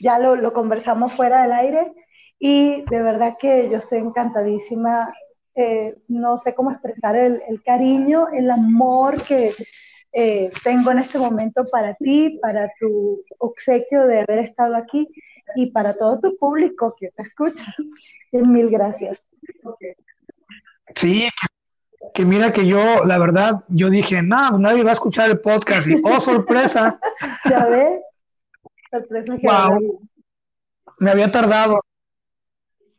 Speaker 2: ya lo, lo conversamos fuera del aire y de verdad que yo estoy encantadísima eh, no sé cómo expresar el, cariño, el amor que eh, tengo en este momento para ti, para tu obsequio de haber estado aquí y para todo tu público que te escucha. Mil gracias.
Speaker 1: Sí, que mira que yo, la verdad, yo dije, no, nadie va a escuchar el podcast y, oh, sorpresa.
Speaker 2: ¿Ya ves? Sorpresa que
Speaker 1: Me había tardado.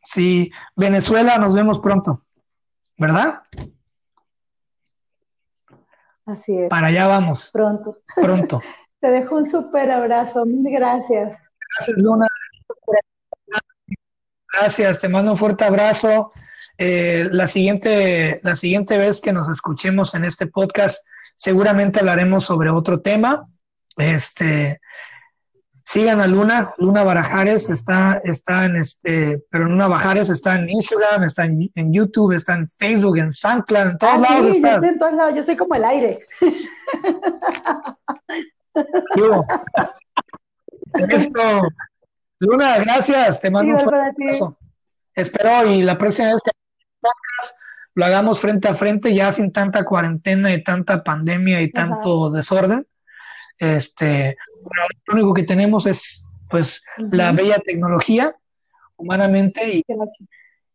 Speaker 1: Sí, Venezuela, nos vemos pronto. ¿verdad?
Speaker 2: Así es.
Speaker 1: Para allá vamos.
Speaker 2: Pronto.
Speaker 1: Pronto.
Speaker 2: Te dejo un súper abrazo. Mil gracias.
Speaker 1: Gracias, Luna. Gracias, te mando un fuerte abrazo. Eh, la, siguiente, la siguiente vez que nos escuchemos en este podcast, seguramente hablaremos sobre otro tema. Este, Sigan a Luna, Luna Barajares, está, está en este, pero Luna Barajares está en Instagram, está en, YouTube, está en Facebook, en SoundCloud, en todos ah, lados
Speaker 2: sí, Yo estoy en todos lados, yo soy como el aire.
Speaker 1: Esto, Luna, gracias, te mando un abrazo. Espero y la próxima vez que lo hagamos frente a frente, ya sin tanta cuarentena y tanta pandemia y tanto desorden. Este, lo único que tenemos es pues la bella tecnología humanamente y gracias,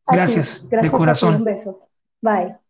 Speaker 1: gracias, de corazón.
Speaker 2: Un beso. Bye.